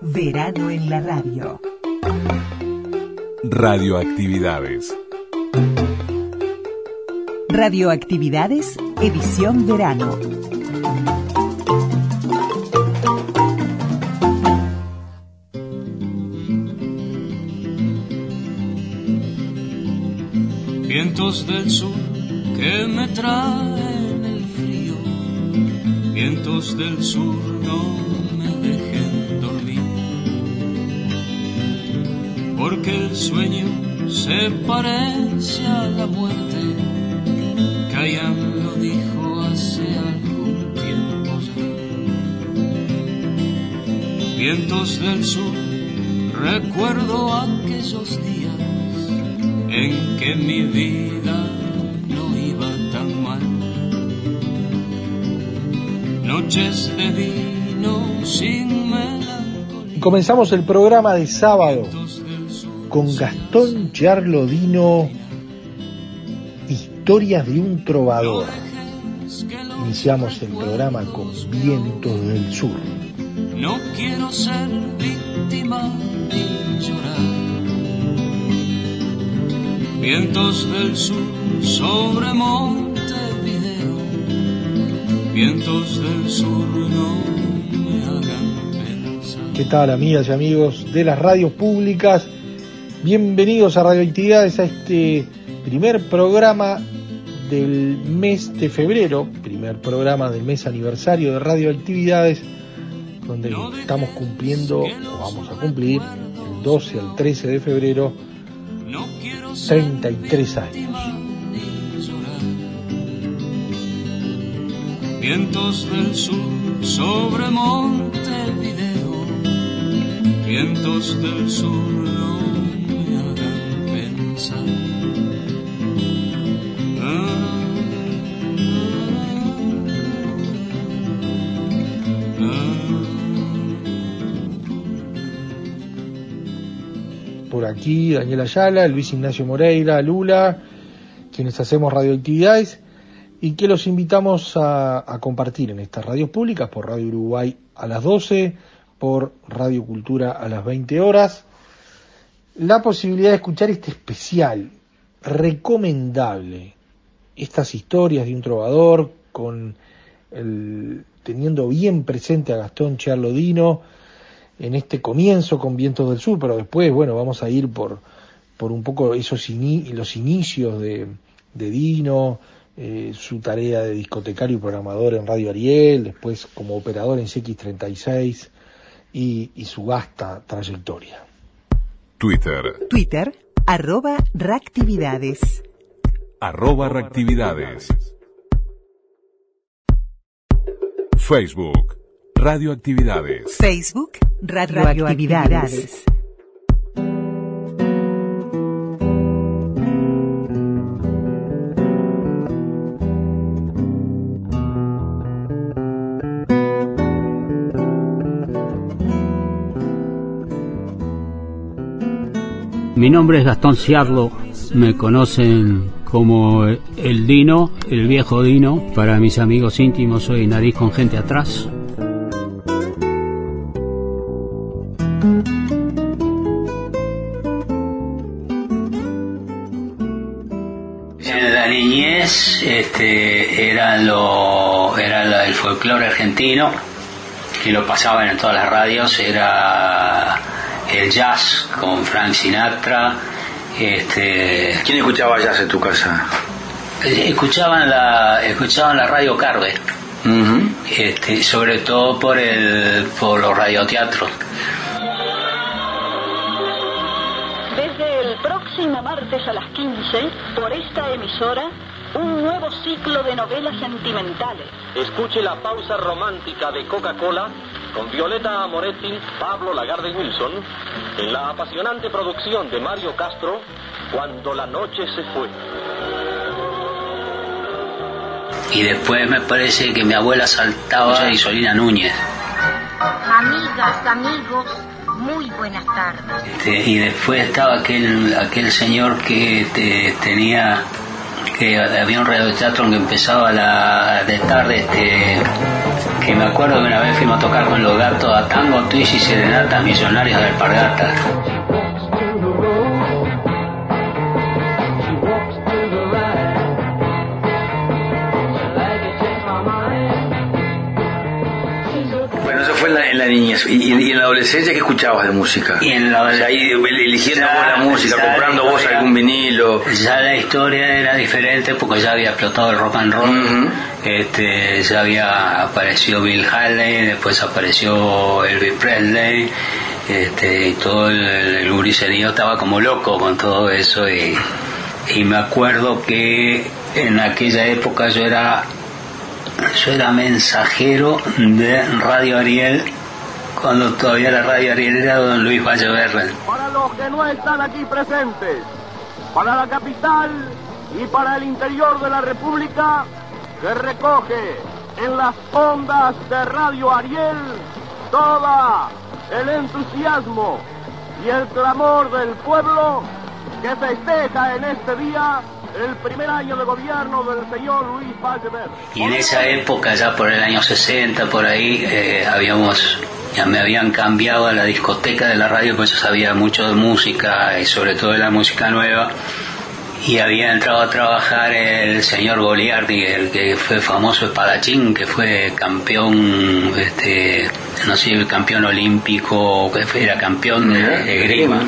Verano en la radio. Radioactividades. Radioactividades, edición verano. Vientos del sur que me traen el frío, vientos del sur no porque el sueño se parece a la muerte, Cayan lo dijo hace algún tiempo ya. Vientos del sur, recuerdo aquellos días en que mi vida no iba tan mal. Noches de vino sin melancolía. Comenzamos el programa de sábado con Gastón Charlodino, Historias de un trovador. Iniciamos el programa con Vientos del Sur. No quiero ser víctima ni llorar. Vientos del sur sobre Montevideo. Vientos del sur no me hagan pensar. ¿Qué tal amigas y amigos de las radios públicas? Bienvenidos a Radioactividades a este primer programa del mes de febrero, primer programa del mes aniversario de Radioactividades, donde estamos cumpliendo, o vamos a cumplir, el 12 al 13 de febrero, No quiero ser 33 años. Vientos del sur sobre Montevideo. Vientos del sur por aquí Daniel Ayala, Luis Ignacio Moreira, Lula, quienes hacemos radioactividades y que los invitamos a, a compartir en estas radios públicas por Radio Uruguay a las 12, por Radio Cultura a las 20 horas, la posibilidad de escuchar este especial recomendable, estas historias de un trovador con el, teniendo bien presente a Gastón Charlodino, en este comienzo con Vientos del Sur, pero después, bueno, vamos a ir por, por un poco esos los inicios de, de Dino, eh, su tarea de discotecario y programador en Radio Ariel, después como operador en CX36 y, y su vasta trayectoria. Twitter, Twitter, arroba reactividades. arroba reactividades. Facebook, radioactividades. Facebook, radioactividades. Mi nombre es Gastón Ciarlo, me conocen como el Dino, el viejo Dino. Para mis amigos íntimos soy nariz con gente atrás. En la niñez este, era, lo, era el folclore argentino que lo pasaban en todas las radios, era el jazz con Frank Sinatra, este, ¿Quién escuchaba jazz en tu casa? escuchaban la escuchaban la radio Carve, este, sobre todo por el por los radioteatros. Desde el próximo martes a las 15, por esta emisora, nuevo ciclo de novelas sentimentales. Escuche la pausa romántica de Coca-Cola con Violeta Amoretti, Pablo Lagarde Wilson, en la apasionante producción de Mario Castro, Cuando la noche se fue. Y después me parece que mi abuela saltaba y Solina Núñez. Amigas, amigos, muy buenas tardes. Este, y después estaba aquel aquel señor que este, tenía que había un radioteatro que empezaba la de tarde este que me acuerdo que una vez fuimos a tocar con los gatos a tango, twist y serenata millonarios del Pargata. La, en la niñez. ¿Y, y en la adolescencia qué escuchabas de música? Y en la O sea, ahí eligiendo Ya, vos la música, comprando la vos algún vinilo. Ya la historia era diferente porque ya había explotado el rock and roll, este, ya había aparecido Bill Haley, después apareció Elvis Presley, este, y todo el, el guriserío estaba como loco con todo eso y, y me acuerdo que en aquella época yo era yo era mensajero de Radio Ariel cuando todavía la Radio Ariel era don Luis Valleverren. para los que no están aquí presentes, para la capital y para el interior de la República, que recoge en las ondas de Radio Ariel toda el entusiasmo y el clamor del pueblo que festeja en este día el primer año de gobierno del señor Luis Vallever. Y en esa época, ya por el año 60, por ahí, eh, habíamos, ya me habían cambiado a la discoteca de la radio, pues yo sabía mucho de música y sobre todo de la música nueva. Y había entrado a trabajar el señor Goliardi, el que fue famoso espadachín, que fue campeón, este, no sé, campeón olímpico, que fue- era campeón de, de grima,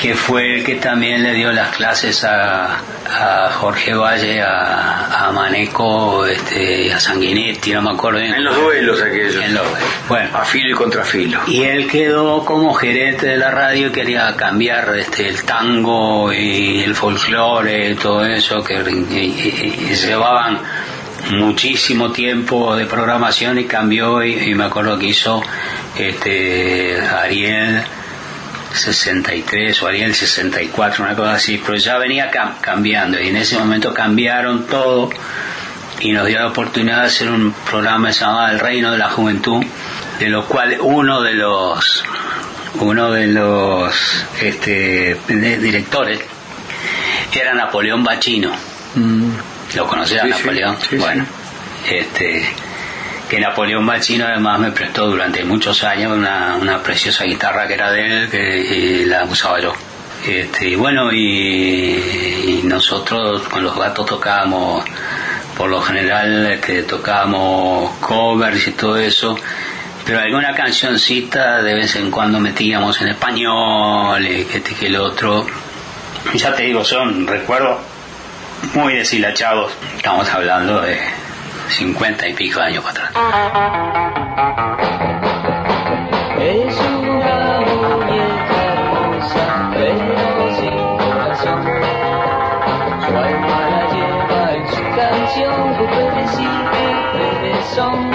que fue el que también le dio las clases a, a Jorge Valle, a, a Maneco, este, a Sanguinetti, no me acuerdo bien. En los duelos aquellos. En los- bueno. A filo y contrafilo. Y él quedó como gerente de la radio y quería cambiar este, el tango y el folclore y todo eso, que y- y- y llevaban muchísimo tiempo de programación y cambió y, y me acuerdo que hizo este Ariel 63 o Ariel 64, una cosa así, pero ya venía cam- cambiando y en ese momento cambiaron todo y nos dio la oportunidad de hacer un programa llamaba El Reino de la Juventud, de lo cual uno de los uno de los este, directores era Napoleón Bachino. ¿Lo conocía sí, Napoleón? sí, sí. bueno, este que Napoleón Bachino además me prestó durante muchos años una, una preciosa guitarra que era de él que y la usaba yo. Este, y bueno, y, nosotros con los gatos tocábamos, por lo general que tocábamos covers y todo eso, pero alguna cancioncita de vez en cuando metíamos en español y que este que el otro. Ya te digo, son recuerdos muy deshilachados. Estamos hablando de 50 y pico años para atrás. Es una muñeca hermosa, pero sin corazón. Su alma la lleva en su canción, cupeles y cupeles son.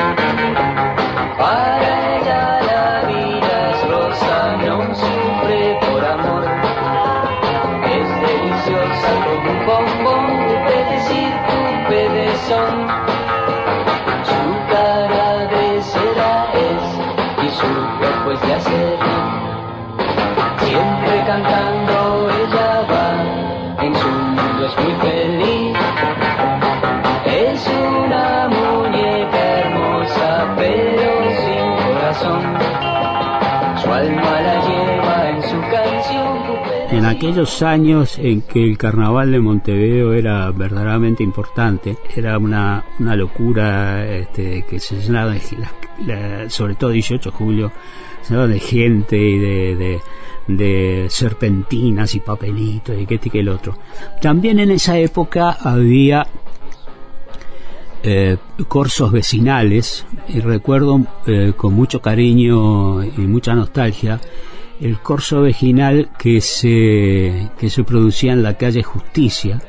En aquellos años en que el carnaval de Montevideo era verdaderamente importante, era una, una locura este, que se llenaba de, la- la- sobre todo 18 de julio, se llenaba de gente y de, de, serpentinas y papelitos y que este y que el otro. También en esa época había eh, vecinales y recuerdo eh, con mucho cariño y mucha nostalgia el corso vecinal que se que se producía en la calle Justicia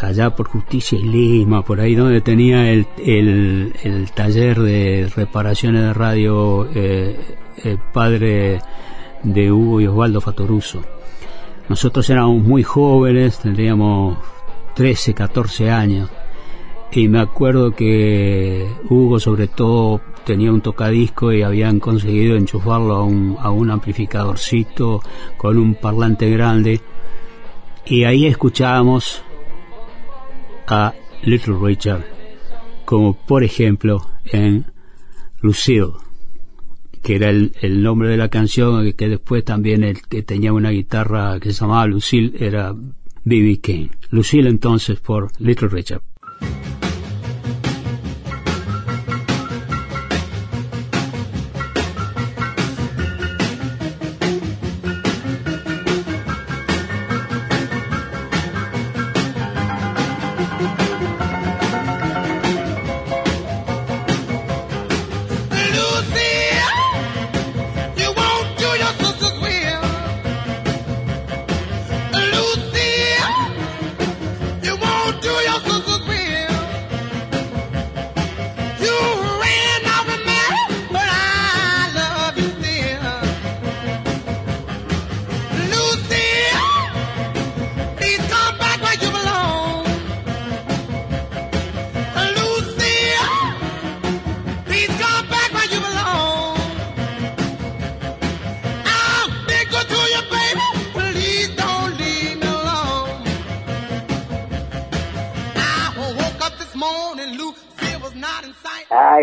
allá por Justicia y Lima por ahí donde tenía el, el, el taller de reparaciones de radio eh, el padre de Hugo y Osvaldo Fatoruso. Nosotros éramos muy jóvenes tendríamos 13, 14 años y me acuerdo que Hugo sobre todo tenía un tocadisco y habían conseguido enchufarlo a un, a un amplificadorcito con un parlante grande y ahí escuchábamos a Little Richard como por ejemplo en Lucille, que era el, el nombre de la canción, que después también el que tenía una guitarra que se llamaba Lucille era B.B. King. Lucille entonces por Little Richard.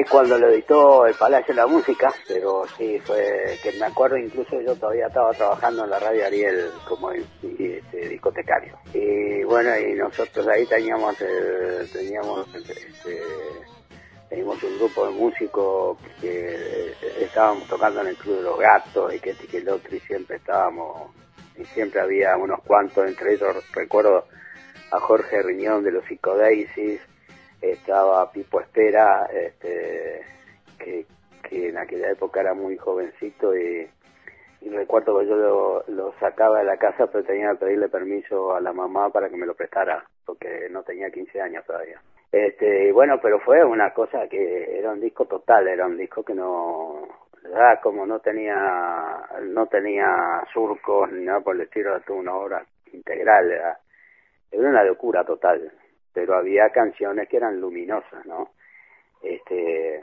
Cuando lo editó el Palacio de la Música, pero sí, fue que me acuerdo incluso yo todavía estaba trabajando en la radio Ariel como este, discotecario. Y bueno, y nosotros ahí teníamos, el- teníamos, este, teníamos un grupo de músicos que eh, estábamos tocando en el Club de los Gatos y que este que el otro y siempre estábamos, y siempre había unos cuantos, entre ellos recuerdo a Jorge Riñón de los Psicodaisies, estaba Pipo Espera, este, que, que en aquella época era muy jovencito y, recuerdo que yo lo, sacaba de la casa pero tenía que pedirle permiso a la mamá para que me lo prestara porque no tenía 15 años todavía. Este, y bueno, pero fue una cosa que era un disco total, era un disco que no, ya como no tenía, no tenía surcos ni nada por el estilo, era una obra integral, era, era una locura total, pero había canciones que eran luminosas, ¿no? Este,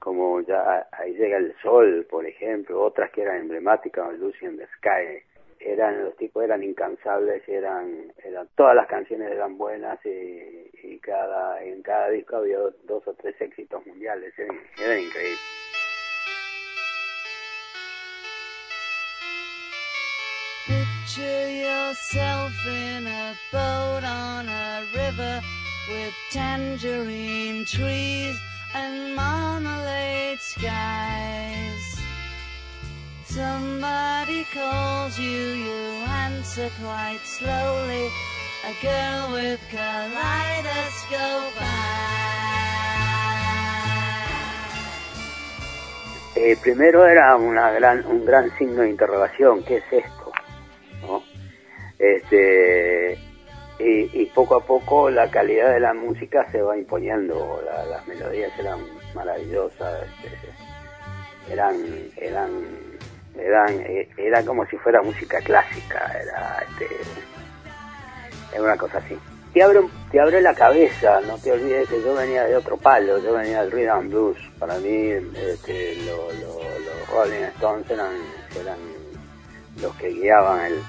como ya ahí llega el sol, por ejemplo, otras que eran emblemáticas, Lucy in the Sky, eran los tipos eran incansables, eran, eran todas las canciones eran buenas y, cada en cada disco había dos, dos o tres éxitos mundiales, eran, eran increíbles. Picture yourself in a boat on a river with tangerine trees and marmalade skies. Somebody calls you, you answer quite slowly. A girl with kaleidoscope Eh, primero era una gran, un gran signo de interrogación, ¿qué es esto? Este, y, poco a poco la calidad de la música se va imponiendo, la- las melodías eran maravillosas, este, eran, eran, eran, eh, era como si fuera música clásica, era, este, era una cosa así. Te abre, te abre la cabeza, no te olvides que yo venía de otro palo, yo venía del rhythm blues. Para mí, este, lo- lo- los Rolling Stones eran, eran los que guiaban el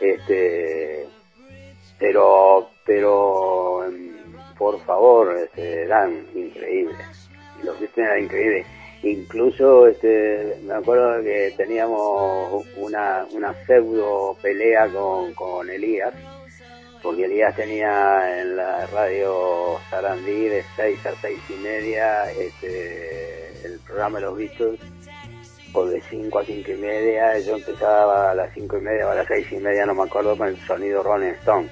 este pero pero mm, por favor este, eran increíbles. Los Beatles eran increíbles. Incluso este me acuerdo que teníamos una una pseudo pelea con, con Elías porque Elías tenía en la radio Sarandí de 6 a 6 y media este, el programa de los Beatles o de 5 a 5 y media, yo empezaba a las 5 y media o a las 6 y media, no me acuerdo, con el sonido Rolling Stone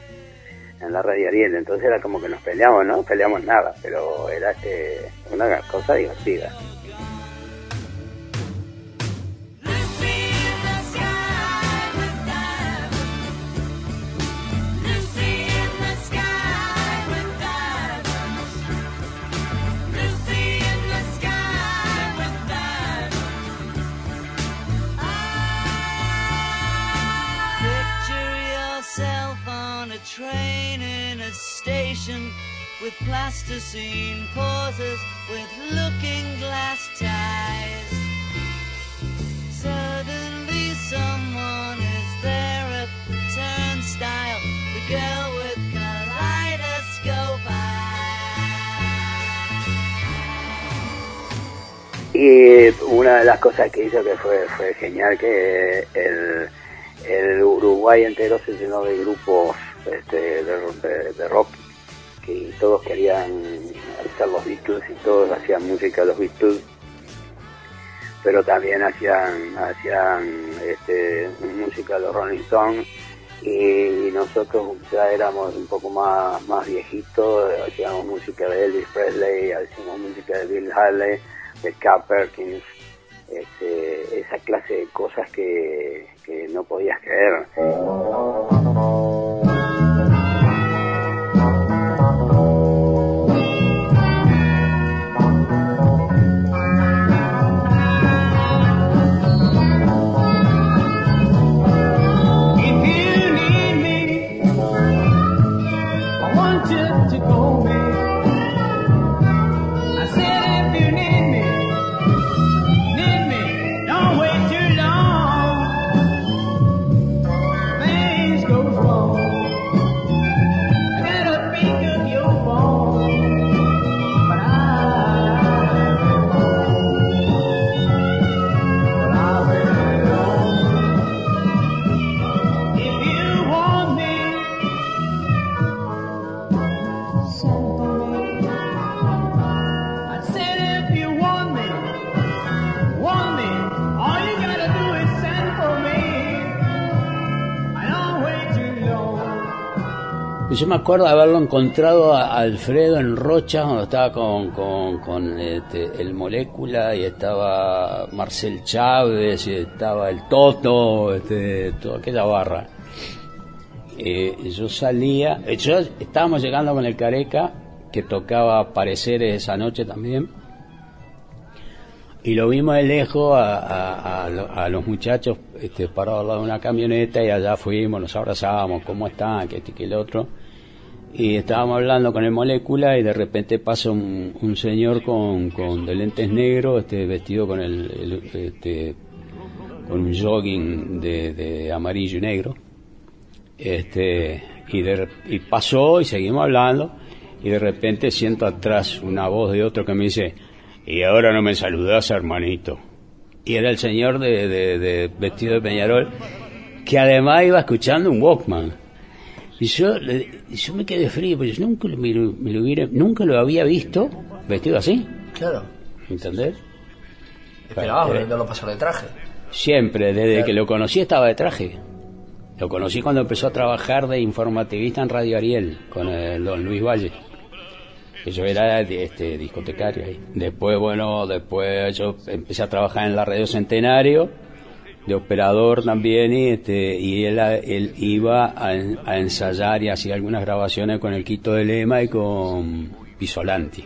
en la radio Ariel, entonces era como que nos peleamos, ¿no? Peleamos nada, pero era este, una cosa divertida. with plasticine pauses, with looking glass ties. Suddenly someone is there at the turnstile, the girl with kaleidoscope eyes. Y una de las cosas que hizo que fue, fue genial, que el, el Uruguay entero se llenó de grupos este, de, de, de rock que todos querían hacer los Beatles y todos hacían música de los Beatles pero también hacían hacían este, música de los Rolling Stones. Y nosotros ya éramos un poco más más viejitos hacíamos música de Elvis Presley hacíamos música de Bill Haley de Cap Perkins este, esa clase de cosas que, que no podías creer Yo me acuerdo haberlo encontrado a Alfredo en Rocha cuando estaba con, con, este, el Molécula y estaba Marcel Chávez y estaba el Toto, este, toda aquella barra. Eh, yo salía, eh, yo estábamos llegando con el Careca que tocaba Pareceres esa noche también y lo vimos de lejos a los muchachos este, parados al lado de una camioneta y allá fuimos, nos abrazábamos, ¿cómo están? Que este que el otro. Y estábamos hablando con el molécula y de repente pasa un, un señor con, con de lentes negros, este, vestido con el, este, con un jogging de, amarillo y negro. Este, y, de, y pasó y seguimos hablando y de repente siento atrás una voz de otro que me dice, y ahora no me saludás hermanito. Y era el señor de, de- de vestido de Peñarol que además iba escuchando un Walkman. Y yo, le- yo me quedé frío, porque yo nunca, me, lo- me lo hubiera, nunca lo había visto vestido así. Claro. ¿Entendés? Esperabas Eh, verlo pasar de traje. Siempre, desde Claro. que lo conocí estaba de traje. Lo conocí cuando empezó a trabajar de informativista en Radio Ariel con el don Luis Valle. Que yo era este, discotecario ahí. Después, bueno, después yo empecé a trabajar en la Radio Centenario, de operador también, y, este, y él, él iba a, a ensayar y hacía algunas grabaciones con el Quito de Lema y con Pisolanti.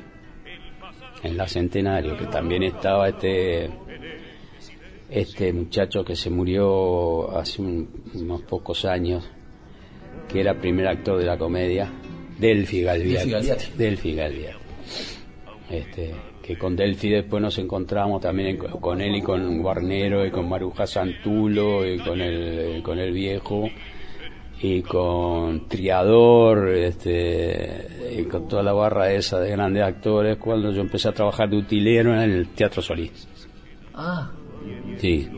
En la Centenario, que también estaba este este muchacho que se murió hace un- unos pocos años, que era primer actor de la comedia, Delfi Galviati. Delfi Galviati. Delfi Galviati. Este, que con Delfi después nos encontramos también con él y con Guarnero y con Maruja Santulo y con el, con el viejo y con Triador este, y con toda la barra esa de grandes actores cuando yo empecé a trabajar de utilero en el Teatro Solís. Ah, Sí,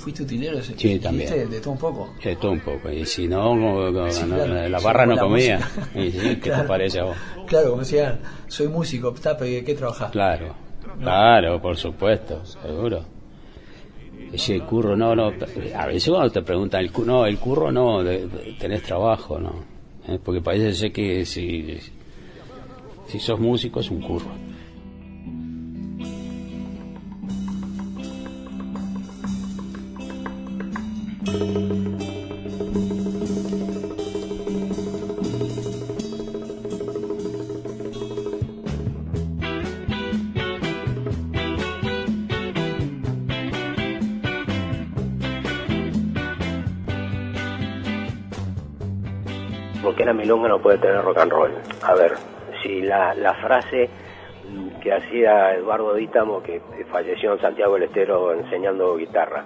fuiste utilero. ese- Sí, también. De todo un poco. de todo un poco. Y si no, como- como Sí, no- claro. la barra no comía. Y ¿Qué Claro. te parece a vos? Claro, como decía, soy músico, está, pero ¿qué trabajás? Claro, claro, por supuesto, seguro. El curro no, no, a veces cuando te preguntan, el, no, el curro no, de- de- tenés trabajo, ¿no? Eh, Porque parece ser que si, si sos músico es un curro. Milonga no puede tener rock and roll. A ver, si la, la frase que hacía Eduardo Dítamo, que falleció en Santiago del Estero enseñando guitarra,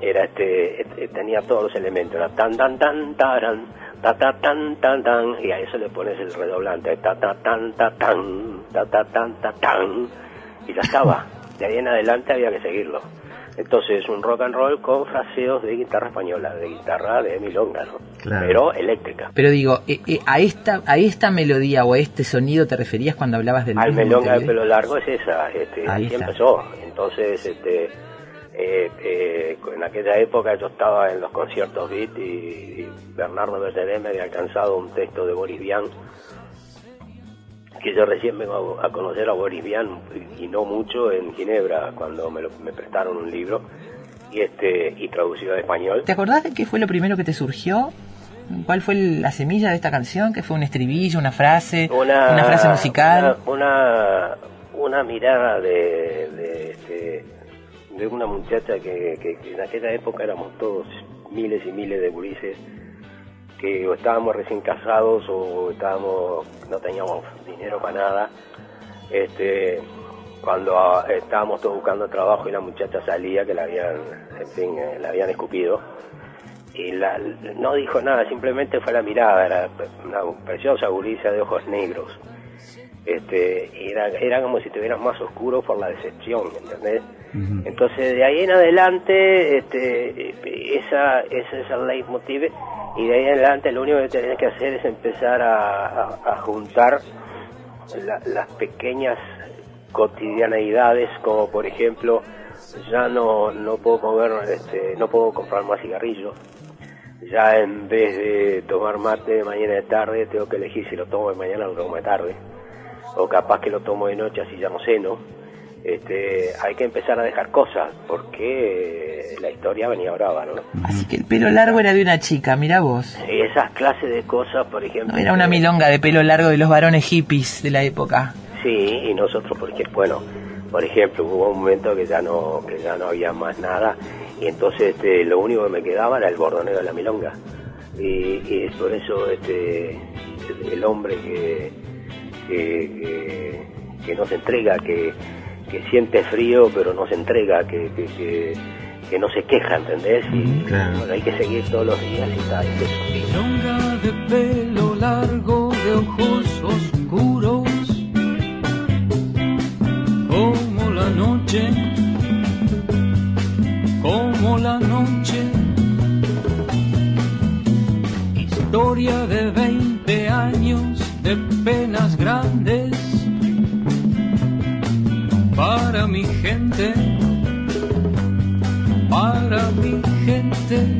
era este, este, tenía todos los elementos, era tan tan tan taran, ta ta tan tan tan, y a eso le pones el redoblante, ta ta tan ta tan, ta ta tan ta tan, y ya estaba. de ahí en adelante había que seguirlo. Entonces, un rock and roll con fraseos de guitarra española, de guitarra de milonga, ¿no? Claro. Pero eléctrica. Pero digo, eh, eh, a esta a esta melodía o a este sonido te referías cuando hablabas del Al melonga de pelo largo es esa, este, Ahí así está. empezó. Entonces, este, eh, eh, en aquella época yo estaba en los conciertos beat y, y Bernardo Bergeré me había alcanzado un texto de Boris Vian, que yo recién vengo a, a conocer a Boris Vian y, y no mucho en Ginebra, cuando me, lo- me prestaron un libro y este y traducido al español. ¿Te acordás de qué fue lo primero que te surgió? ¿Cuál fue la semilla de esta canción? ¿Qué fue un estribillo, una frase, una, frase musical? Una, una, una mirada de, de, este, de una muchacha que, que- que en aquella época éramos todos miles y miles de gurises o estábamos recién casados o estábamos no teníamos dinero para nada. Este, cuando ah, estábamos todos buscando trabajo y la muchacha salía que la habían, en fin, eh, la habían escupido y la, no dijo nada, simplemente fue la mirada, era una preciosa gurisa de ojos negros. Este, era, era como si estuvieras más oscuro por la decepción, ¿entendés? Entonces de ahí en adelante, este, esa, ese es el leitmotiv y de ahí en adelante lo único que tenés que hacer es empezar a, a- a juntar la- las pequeñas cotidianeidades como por ejemplo ya no, no puedo comer, este, no puedo comprar más cigarrillos ya en vez de tomar mate de mañana de tarde tengo que elegir si lo tomo de mañana o lo tomo de tarde o capaz que lo tomo de noche así ya no ceno este, hay que empezar a dejar cosas porque la historia venía brava, ¿no? Así que el pelo largo era de una chica, mira vos. Y esas clases de cosas, por ejemplo... No era una milonga de pelo largo de los varones hippies de la época. Sí, y nosotros, porque, bueno, por ejemplo, hubo un momento que ya no que ya no había más nada y entonces este, lo único que me quedaba era el bordoneo de la milonga. Y, y es por eso este el hombre que, que, que, que no se entrega, que, que siente frío pero no se entrega, que, que, que, que no se queja, ¿entendés? Y bueno, hay que seguir todos los días y tal. y eso. Milonga de pelo largo, de ojos oscuros, como la noche, como la noche. Historia de 20 años de penas grandes para mi gente, para mi gente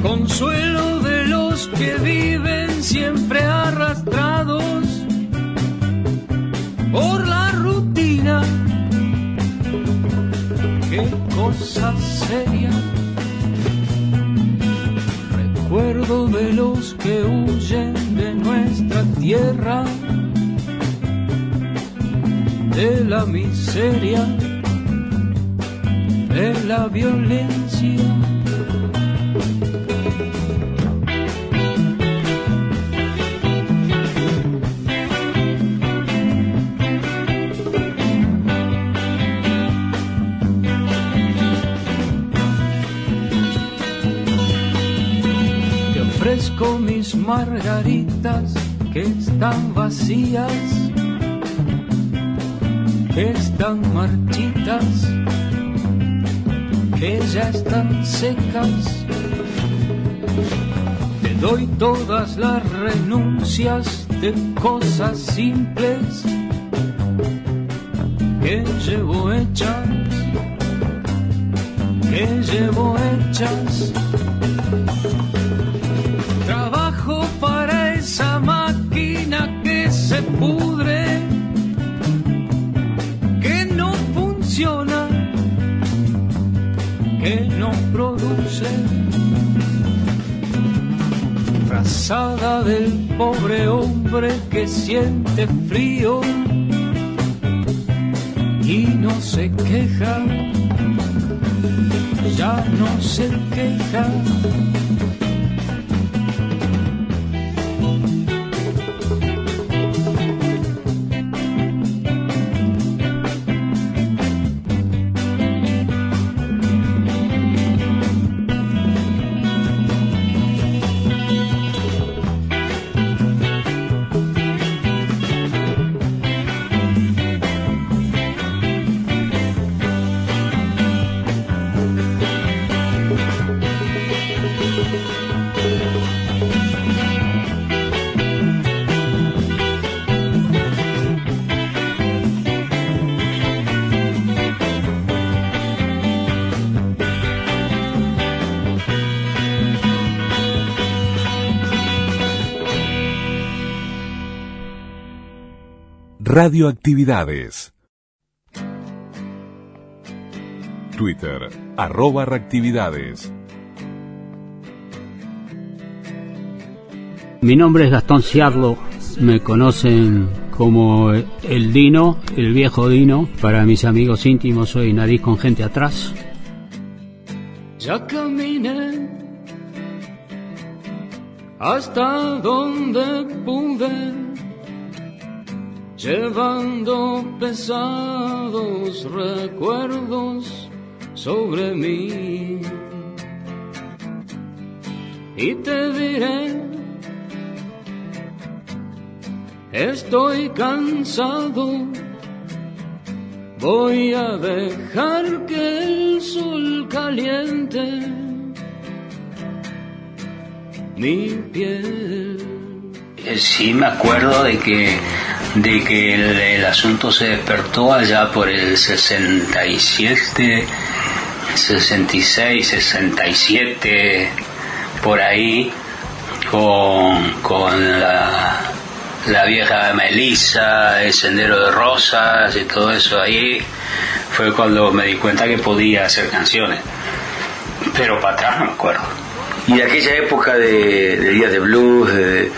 consuelo de los que viven siempre arrastrados por la rutina. Qué cosa seria. Recuerdo de los que huyen tierra, de la miseria, de la violencia. Te ofrezco mis margaritas que están vacías, que están marchitas, que ya están secas. Te doy todas las renuncias de cosas simples que llevo hechas, que llevo hechas. Del pobre hombre que siente frío y no se queja, ya no se queja. Radioactividades. Twitter, arroba reactividades. Mi nombre es Gastón Ciarlo, me conocen como el Dino, el viejo Dino. Para mis amigos íntimos soy Nariz con gente atrás. Ya caminé hasta donde pude, llevando pesados recuerdos sobre mí. Y te diré, estoy cansado, voy a dejar que el sol caliente mi piel. Sí, me acuerdo de que, de que el, asunto se despertó allá por el 67, 66, 67, por ahí, con, con la, la vieja Melissa, el sendero de rosas y todo eso ahí. Fue cuando me di cuenta que podía hacer canciones. Pero para atrás no me acuerdo. Y de aquella época de, de Días de Blues, de,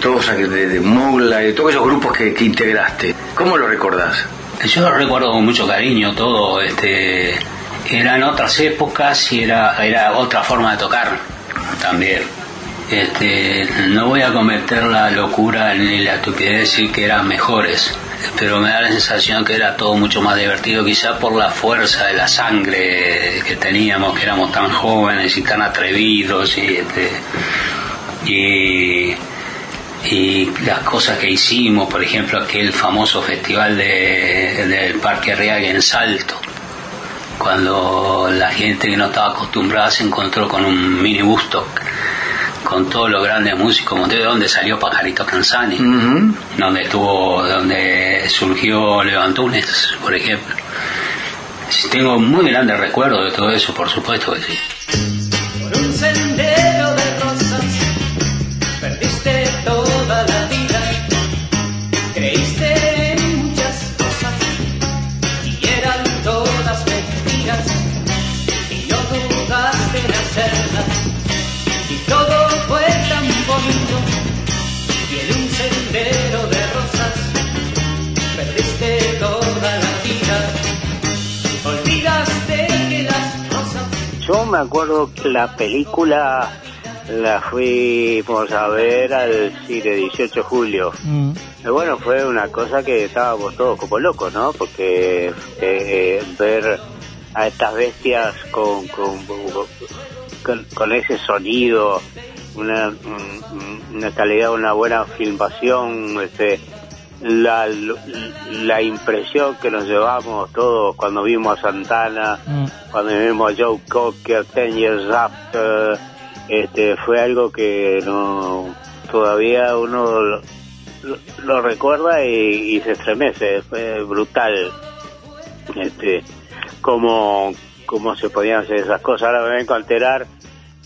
todos, de, de de todos esos grupos que, que integraste, ¿cómo lo recordás? Yo lo recuerdo con mucho cariño todo, este eran otras épocas y era, era otra forma de tocar también. Este, no voy a cometer la locura ni la estupidez de decir que eran mejores, pero me da la sensación que era todo mucho más divertido, quizá por la fuerza de la sangre que teníamos, que éramos tan jóvenes y tan atrevidos y, este, y, y las cosas que hicimos, por ejemplo, aquel famoso festival de, del Parque Arriaga en Salto, cuando la gente que no estaba acostumbrada se encontró con un mini busto con todos los grandes músicos, de donde salió Pajarito Canzani, donde estuvo, donde surgió Leo Antunes, por ejemplo. Tengo muy grandes recuerdos de todo eso, por supuesto que sí. Bonito. Y en un sendero de rosas perdiste toda la vida. Olvidaste que las rosas Yo me acuerdo que la película la fuimos a ver al cine 18 de julio. Y bueno, fue una cosa que estábamos todos como locos, ¿no? Porque eh, ver a estas bestias con, con, con, con ese sonido, una, mm, una calidad, una buena filmación, este, la, la impresión que nos llevamos todos cuando vimos a Santana, cuando vimos a Joe Cocker, Ten Years After, este, fue algo que no todavía uno lo, lo- lo recuerda y, y se estremece, fue brutal. Este, cómo, cómo se podían hacer esas cosas. Ahora me vengo a enterar,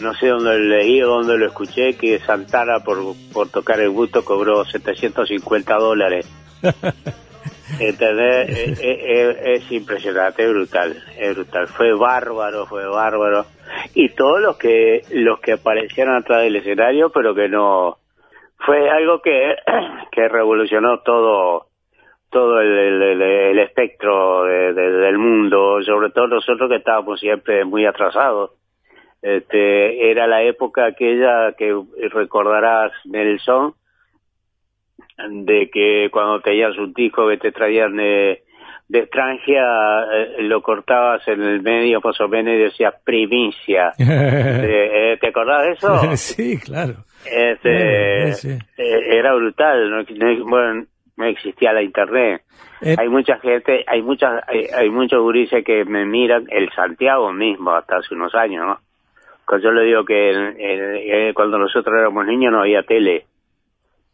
no sé dónde lo leí o dónde lo escuché, que Santana por, por tocar el gusto cobró 750 dólares. ¿Entendés? Es, es- es impresionante, es brutal, es brutal. Fue bárbaro, fue bárbaro. Y todos los que los que aparecieron atrás del escenario, pero que no fue algo que, que revolucionó todo todo el, el- el- el espectro de- de- del mundo, sobre todo nosotros que estábamos siempre muy atrasados. Este, era la época aquella que recordarás Nelson, de que cuando tenías un disco que te traían de, de extranjera, eh, lo cortabas en el medio más o menos y decías primicia. Eh, eh, ¿Te acordás de eso? sí, claro. Este, Sí, sí. eh, era brutal, no, no- bueno, no existía la internet. Eh. Hay mucha gente, hay muchas, hay, hay muchos gurises que me miran, el Santiago mismo, hasta hace unos años, ¿no? Cuando yo le digo que en- en- eh, cuando nosotros éramos niños no había tele.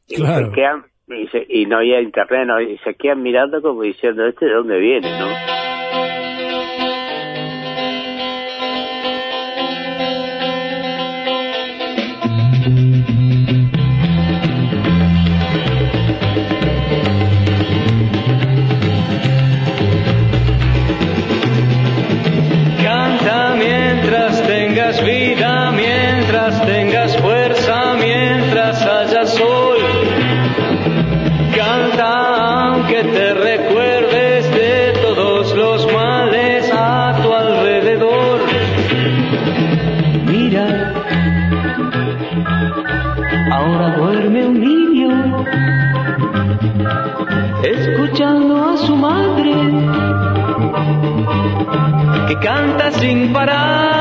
Y Claro. se quedan, y, se- y no había internet, no, y se quedan mirando como diciendo, ¿este de dónde viene, no? Sin parar.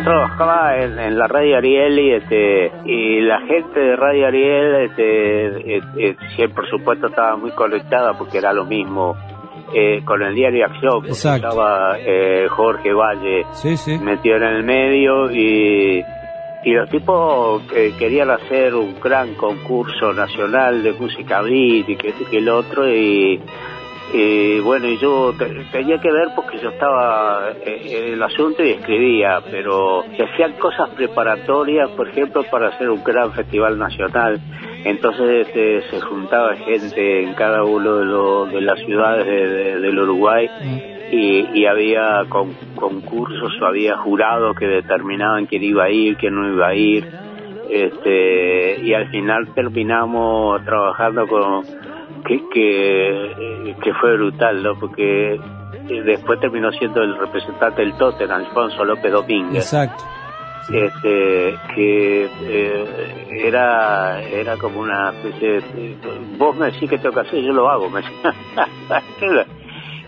Yo trabajaba en, en la Radio Ariel y este y la gente de Radio Ariel este por supuesto estaba muy conectada porque era lo mismo eh, con el diario Acción estaba eh, Jorge Valle Sí, sí. metido en el medio y y los tipos eh, querían hacer un gran concurso nacional de música beat y que y que el otro y y bueno, y yo te- tenía que ver porque yo estaba eh, en el asunto y escribía, pero se hacían cosas preparatorias, por ejemplo, para hacer un gran festival nacional. Entonces este, se juntaba gente en cada uno de, lo- de las ciudades de- de- del Uruguay y, y había con- concursos o había jurados que determinaban quién iba a ir, quién no iba a ir. Este, y al final terminamos trabajando con que, que, que fue brutal, ¿no? Porque eh, después terminó siendo el representante del Tottenham, Alfonso López Domínguez. Exacto. Este, que eh, era era como una especie de, vos me decís que tengo que hacer, yo lo hago. me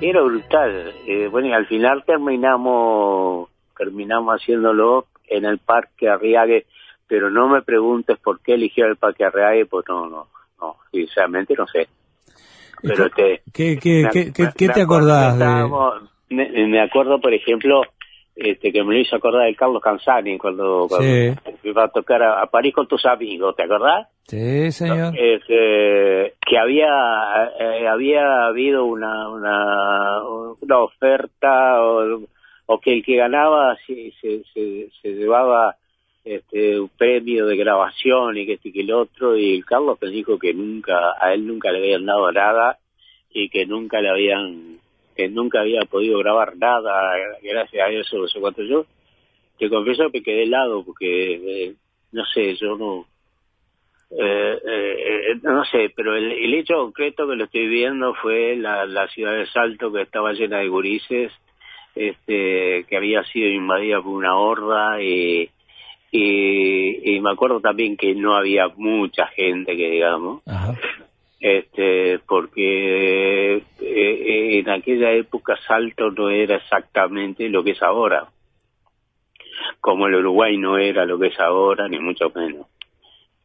era brutal. Eh, bueno, y al final terminamos terminamos haciéndolo en el Parque Arriague, pero no me preguntes por qué eligió el Parque Arriague, pues no, no, no, sinceramente no sé. Pero este, ¿Qué, qué, me- qué, qué- me- qué me te acordás de...? me, me acuerdo, por ejemplo, este, que me lo hizo acordar de Carlos Canzani cuando, cuando Sí. iba a tocar a, a París con tus amigos, ¿te acordás? Sí, señor. Este, que había eh, había habido una una, una oferta o, o que el que ganaba se, se, se, se llevaba este un premio de grabación y que este y que el otro y el Carlos me dijo que nunca a él nunca le habían dado nada y que nunca le habían que nunca había podido grabar nada gracias a eso no sé cuánto. Yo te confieso que quedé helado porque eh, no sé yo no eh, eh, no sé, pero el, el hecho concreto que lo estoy viendo fue la, la ciudad de Salto que estaba llena de gurises, este, que había sido invadida por una horda y, y, y me acuerdo también que no había mucha gente que digamos, este, porque eh, en aquella época Salto no era exactamente lo que es ahora, como el Uruguay no era lo que es ahora, ni mucho menos.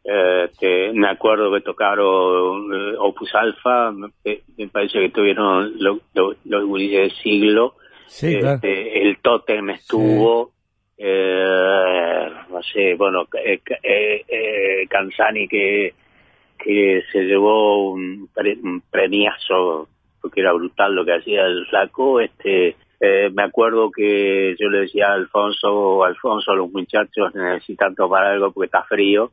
Este, me acuerdo que tocaron eh, Opus Alpha, me, me parece que tuvieron lo- lo- los gurises del siglo, Sí, claro. Este, el Totem estuvo, eh, no sé, bueno, eh, eh, eh, Canzani que, que se llevó un, pre- un premiazo, porque era brutal lo que hacía el flaco, este, eh, me acuerdo que yo le decía a Alfonso, Alfonso, los muchachos necesitan tomar algo porque está frío,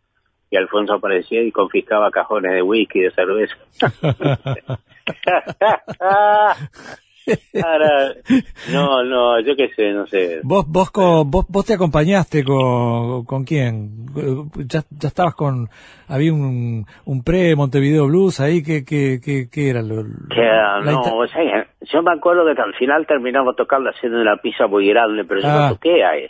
y Alfonso aparecía y confiscaba cajones de whisky, de cerveza. Ahora, no, no, yo qué sé, no sé. ¿Vos, vos, co- vos, vos te acompañaste con, con quién? ¿Ya, ya estabas con... Había un, un pre-Montevideo Blues ahí, ¿qué, qué, qué, qué era? Lo, no, o sea, yo me acuerdo que al final terminamos tocando haciendo una pizza muy grande, pero yo Ah. no toqué ahí.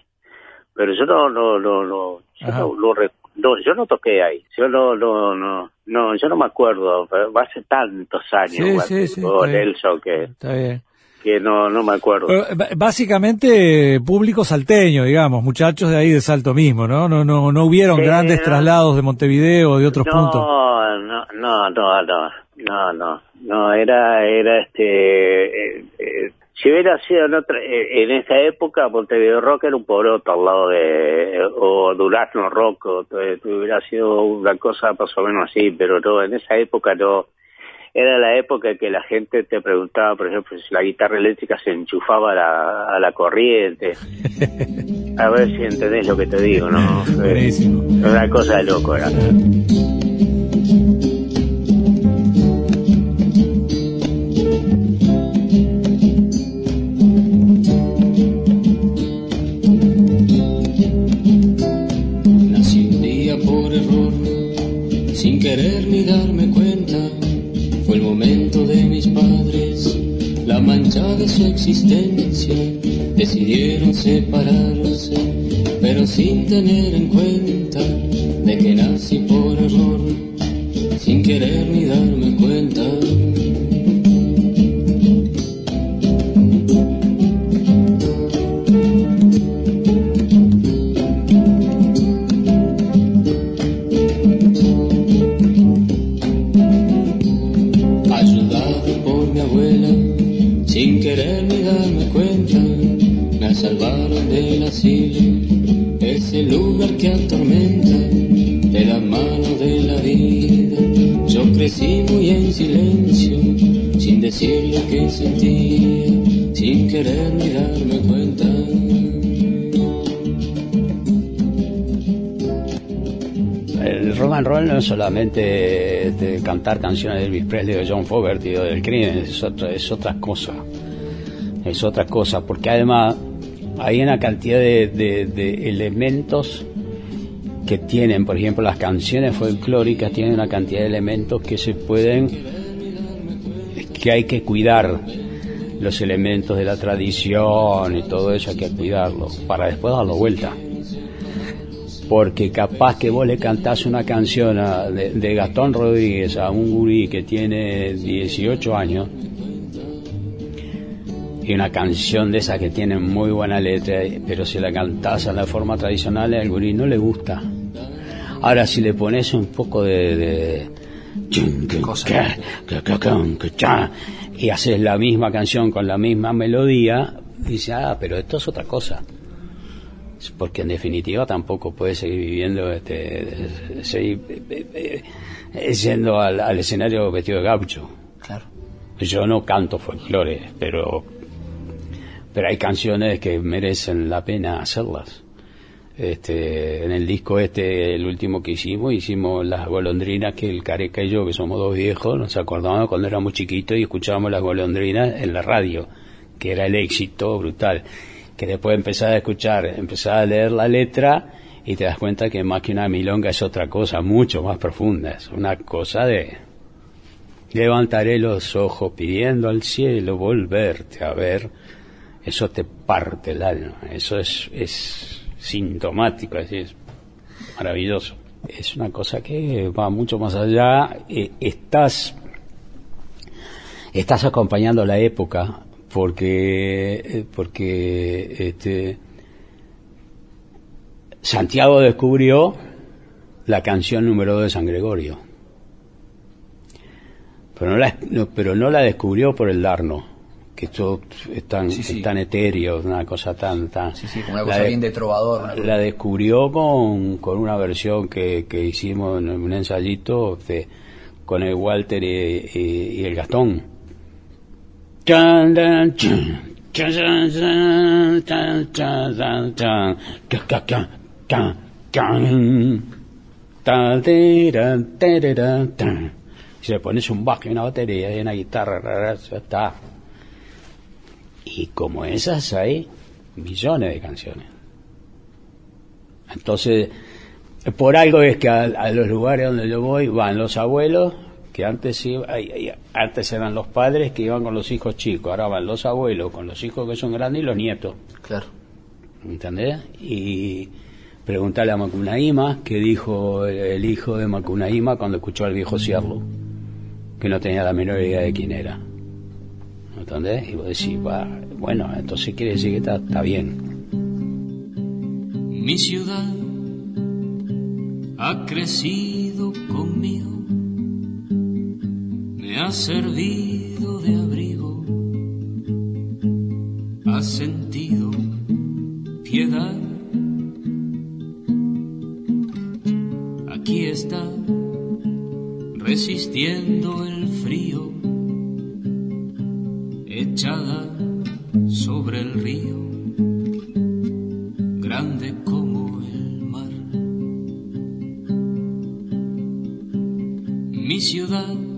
Pero yo no, no, no, no, yo no, no, yo no toqué ahí. Yo no, no, no, no, yo no me acuerdo, pero hace tantos años, Sí, sí, sí, con. Nelson, que, Está bien. que no, no me acuerdo. Pero, básicamente público salteño, digamos, muchachos de ahí de Salto mismo, ¿no? No, no, no hubieron Sí, grandes traslados de Montevideo o de otros puntos. No, no, no, no, no, no, no, no, era, era este, eh, eh, si hubiera sido en otra, eh, en esa época Montevideo Rock era un poroto al lado de, o Durazno Rock, o, eh, hubiera sido una cosa más o menos así, pero no, en esa época no, era la época que la gente te preguntaba, por ejemplo, si la guitarra eléctrica se enchufaba a la, a la corriente. A ver si entendés lo que te digo, ¿no? Buenísimo. Una cosa de loco era. Su existencia. Decidieron separarse, pero sin tener en cuenta de que nací solamente este, cantar canciones de Elvis Presley o John Fogerty o del crimen, es otra, es otra cosa. Es otra cosa, porque además hay una cantidad de- de elementos que tienen, por ejemplo, las canciones folclóricas tienen una cantidad de elementos que se pueden, que hay que cuidar, los elementos de la tradición y todo eso hay que cuidarlo, para después darlo vuelta porque capaz que vos le cantás una canción a- de, de Gastón Rodríguez a un gurí que tiene 18 años y una canción de esa que tiene muy buena letra, pero si la cantás a la forma tradicional al gurí no le gusta. Ahora si le pones un poco de... de y haces la misma canción con la misma melodía, dice, ah, pero esto es otra cosa porque en definitiva tampoco puede seguir viviendo, este, seguir eh, eh, yendo al, al escenario vestido de gaucho. Claro. Yo no canto folclore, pero, pero hay canciones que merecen la pena hacerlas. Este, en el disco este, el último que hicimos, hicimos las golondrinas que el Careca y yo, que somos dos viejos, nos acordamos cuando éramos chiquitos y escuchábamos las golondrinas en la radio, que era el éxito brutal que después empezás a escuchar, empezás a leer la letra y te das cuenta que más que una milonga es otra cosa mucho más profunda, es una cosa de levantaré los ojos pidiendo al cielo volverte a ver, eso te parte el alma, eso es, sintomático, es, es maravilloso. Es una cosa que va mucho más allá, eh, estás, estás acompañando la época, porque eh, porque este Santiago descubrió la canción número 2 de San Gregorio pero no la no, pero no la descubrió por el Darno que esto es tan, Sí, sí. es tan etéreo una cosa tan tan Sí, sí, como una la cosa de- bien de trovador. la descubrió con, con una versión que, que hicimos en un ensayito de- con el Walter y, y- y el Gastón Si le pones un bajo y una batería y una guitarra. Y como esas hay millones de canciones. Entonces, por algo es que a, a los lugares donde yo voy van los abuelos, que antes iba- ay, ay, antes eran los padres que iban con los hijos chicos, ahora van los abuelos con los hijos que son grandes y los nietos. Claro. ¿Entendés? Y preguntarle a Macunaíma qué dijo el, el hijo de Macunaíma cuando escuchó al viejo Cierlo, que no tenía la menor idea de quién era. ¿Entendés? Y vos decís, "Va, bueno, entonces quiere decir que está, está bien. Mi ciudad ha crecido ha servido de abrigo, ha sentido piedad. Aquí está, resistiendo el frío, echada sobre el río, grande como el mar. Mi ciudad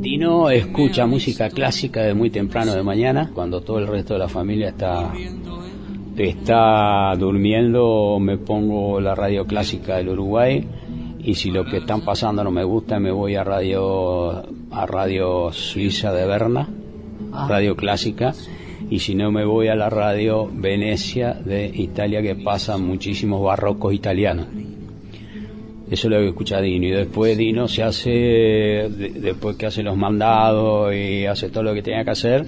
Dino escucha música clásica de muy temprano de mañana, cuando todo el resto de la familia está, está durmiendo, me pongo la radio clásica del Uruguay y si lo que están pasando no me gusta me voy a radio a radio suiza de Berna, radio clásica y si no me voy a la radio Venecia de Italia que pasan muchísimos barrocos italianos. Eso es lo que escucha Dino. Y después Dino se hace, de- después que hace los mandados y hace todo lo que tenía que hacer,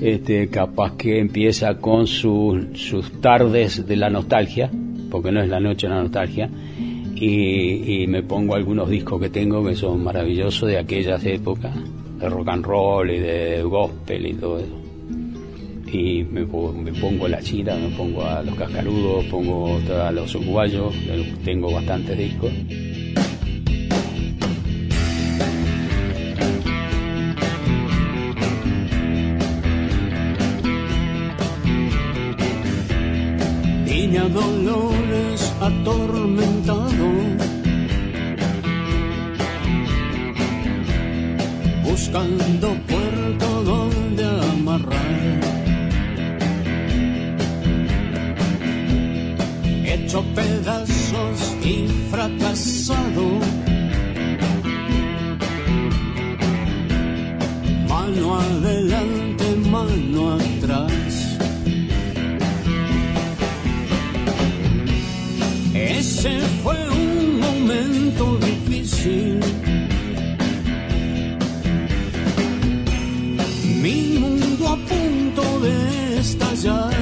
este, capaz que empieza con sus, sus tardes de la nostalgia, porque no es la noche de la nostalgia, y, y me pongo algunos discos que tengo que son maravillosos de aquellas épocas, de rock and roll y de gospel y todo eso. Y me, me pongo la chira, me pongo a los cascarudos, pongo a los uruguayos, eh, tengo bastantes discos. A punto de estallar.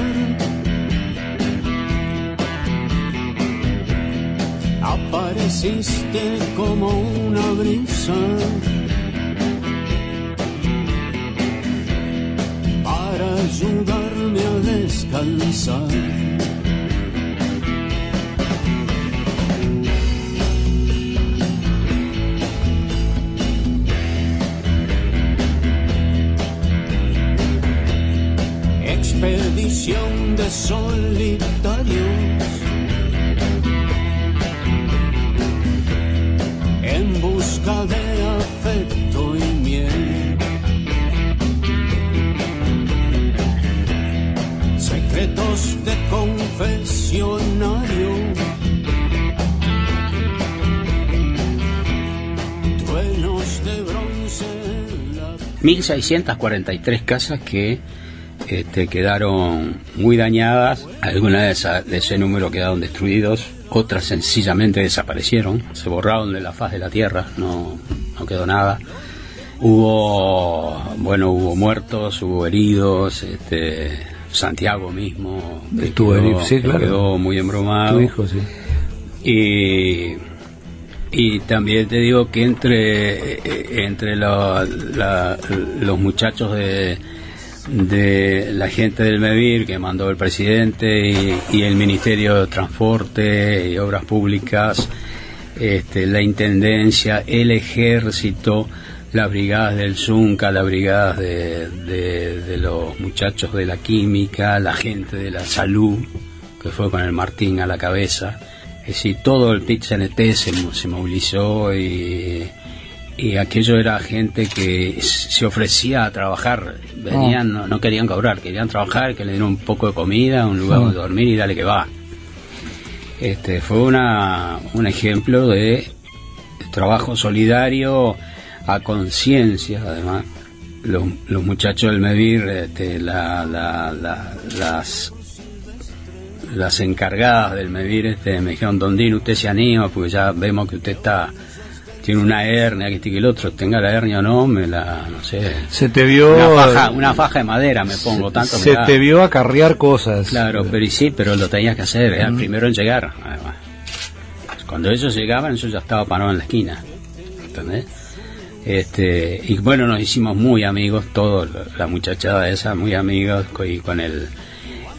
Apareciste como una brisa. Para ayudarme a descansar. De solitarios en busca de afecto y miel. Secretos de confesionario. Truenos de bronce en la 1643 casas que este, quedaron muy dañadas, algunas de, esa- de ese número quedaron destruidos, otras sencillamente desaparecieron, se borraron de la faz de la tierra, no, no quedó nada. Hubo, bueno, hubo muertos, hubo heridos, este, Santiago mismo Estuvo quedó, sí, claro. quedó muy embromado. Tu hijo, sí. Y, y también te digo que entre, eh, entre la- los muchachos de, de la gente del MEVIR que mandó el presidente y, y el Ministerio de Transporte y Obras Públicas, este, la Intendencia, el Ejército, las brigadas del Zunca, las brigadas de, de- los muchachos de la química, la gente de la salud, que fue con el Martín a la cabeza. Es decir, todo el PIT-CNT se, se movilizó y, y aquello era gente que se ofrecía a trabajar. Venían, no, no querían cobrar, querían trabajar, que le dieran un poco de comida, un lugar Ah. donde dormir y dale que va. Este, fue una, un ejemplo de trabajo solidario a conciencia, además. Los, los muchachos del MEVIR, este, la- la- la- las, las encargadas del MEVIR este, me dijeron, Don Dino, usted se anima, porque ya vemos que usted está tiene una hernia, que este que el otro, tenga la hernia o no, me la, no sé. Se te vio- Una faja, una faja de madera me pongo, tanto me Se te vio acarrear cosas. Claro, pero y sí, pero lo tenías que hacer, era el primero en llegar, además. Cuando ellos llegaban, yo ya estaba parado en la esquina, ¿entendés? Este, y bueno, nos hicimos muy amigos, todos, la muchachada esa, muy amigos, y con el,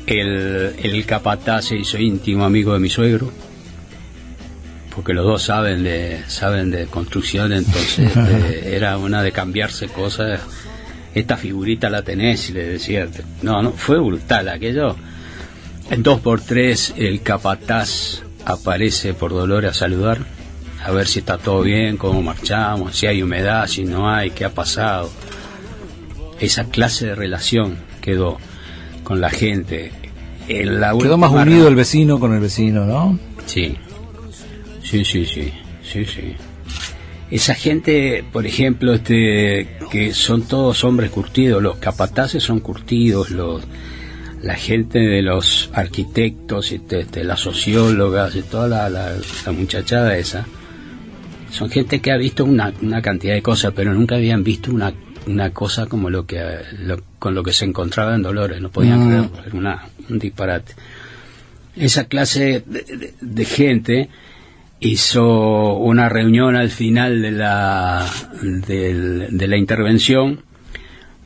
el, el capataz se hizo íntimo amigo de mi suegro, porque los dos saben de, saben de construcción, entonces este, era una de cambiarse cosas esta figurita la tenés y le decía, no, no, fue brutal aquello. En dos por tres el capataz aparece por Dolores a saludar, a ver si está todo bien, cómo marchamos, si hay humedad, si no hay, qué ha pasado. Esa clase de relación quedó con la gente. La Quedó más unido el vecino con el vecino, ¿no? Sí, sí, sí, sí, sí, sí. Esa gente, por ejemplo, este, que son todos hombres curtidos, los capataces son curtidos, los, la gente de los arquitectos, este, este, las sociólogas y toda la, la- la muchachada esa, son gente que ha visto una, una cantidad de cosas, pero nunca habían visto una, una cosa como lo que lo- con lo que se encontraba en Dolores, no podían Mm. era una, un disparate. Esa clase de, de- de gente hizo una reunión al final de la, del- de la intervención,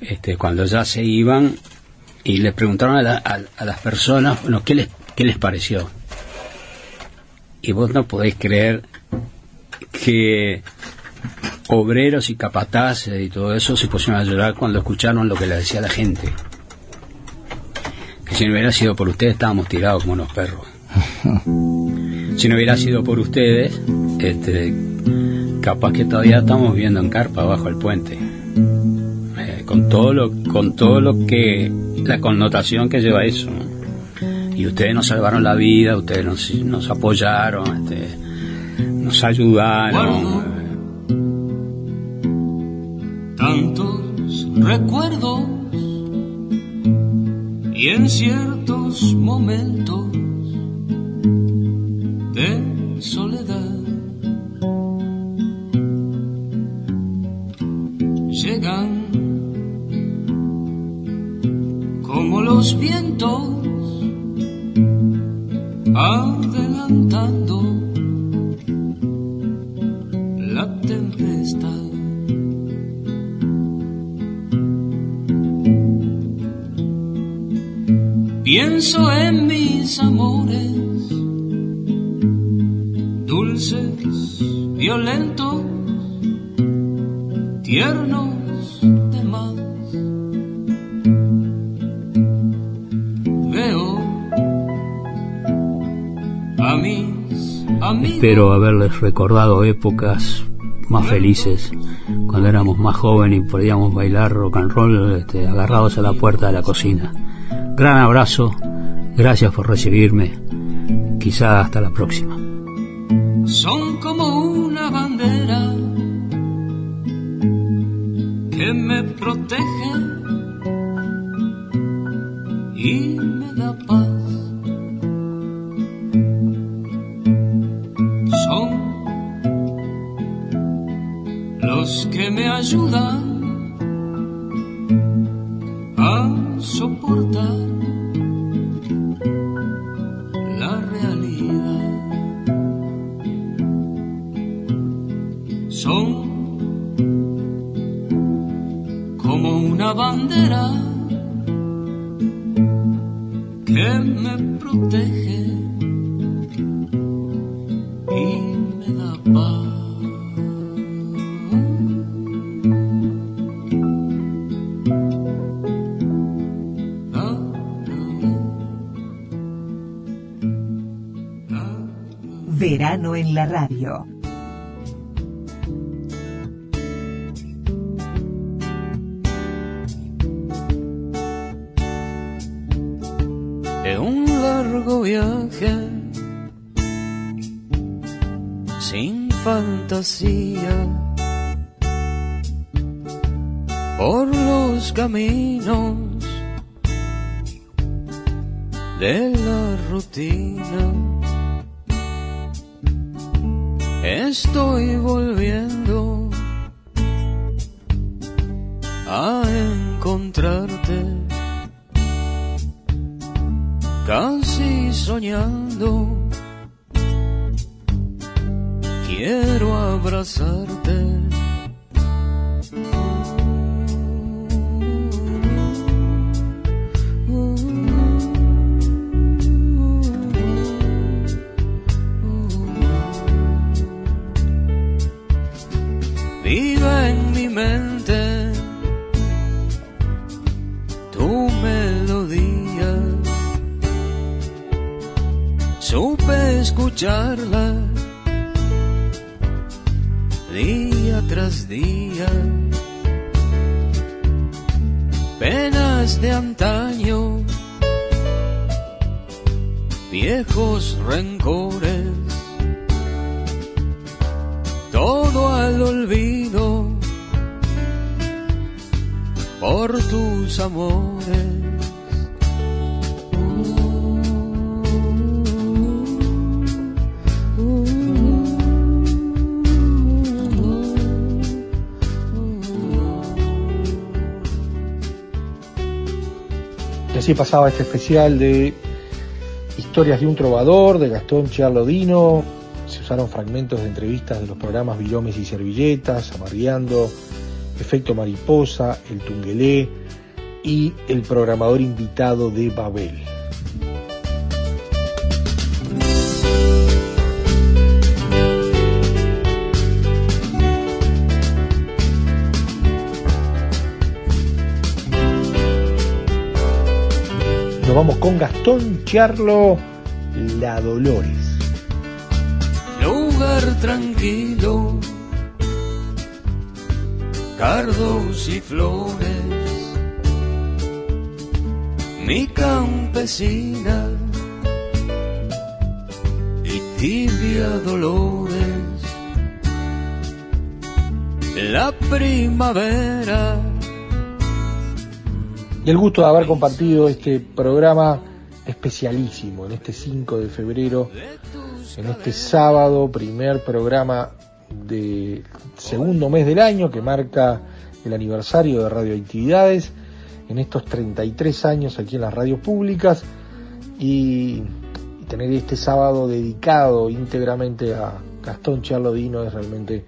este, cuando ya se iban, y le preguntaron a, la- a las personas, bueno, ¿qué les, ¿qué les pareció? Y vos no podéis creer que obreros y capataces y todo eso se pusieron a llorar cuando escucharon lo que le decía la gente. Que si no hubiera sido por ustedes estábamos tirados como unos perros. Si no hubiera sido por ustedes, este, capaz que todavía estamos viviendo en carpa bajo el puente. Eh, con todo lo, con todo lo que, la connotación que lleva eso. Y ustedes nos salvaron la vida, ustedes nos, nos apoyaron, este, nos ayudaron. tantos recuerdos y en ciertos momentos los vientos adelantando la tempestad. Pienso en mis amores, dulces, violentos, tiernos Espero haberles recordado épocas más felices, cuando éramos más jóvenes y podíamos bailar rock and roll este, agarrados a la puerta de la cocina. Gran abrazo, gracias por recibirme, quizá hasta la próxima. son como una bandera que me protege y que me Verano en la radio. Es un largo viaje sin fantasía por los caminos de la rutina. Estoy volviendo a encontrarte casi soñando. Quiero abrazarte. Así pasaba este especial de Historias de un trovador, de Gastón Chiarlodino. Se usaron fragmentos de entrevistas de los programas Viromes y Servilletas, Amargueando, Efecto Mariposa, El Tungelé y el programador invitado de Babel. Vamos con Gastón Charlo La Dolores. lugar tranquilo, cardos y flores, mi campesina y tibia dolores, la primavera. Y el gusto de haber compartido este programa especialísimo en este 5 de febrero, en este sábado, primer programa de segundo mes del año que marca el aniversario de Radioactividades, en estos 33 años aquí en las radios públicas y, tener este sábado dedicado íntegramente a Gastón Charlodino es realmente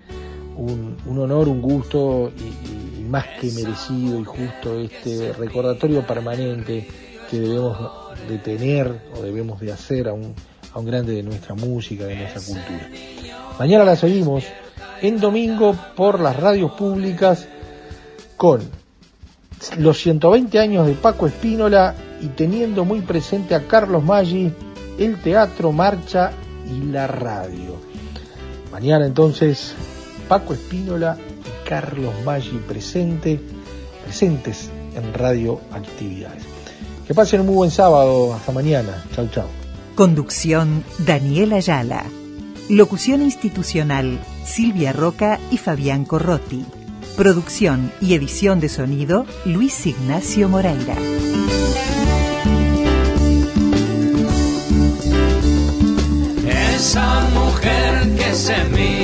un, honor, un gusto y más que merecido y justo este recordatorio permanente que debemos de tener o debemos de hacer a un, a un grande de nuestra música, de nuestra cultura. Mañana la seguimos en domingo por las radios públicas con los 120 años de Paco Espínola y teniendo muy presente a Carlos Maggi, el teatro, marcha y la radio. Mañana entonces Paco Espínola Carlos Maggi presente, presentes en Radio Actividades. Que pasen un muy buen sábado, hasta mañana. Chau chau. Conducción Daniel Ayala. Locución institucional Silvia Roca y Fabián Corrotti. Producción y edición de sonido Luis Ignacio Moreira. Esa mujer que se mira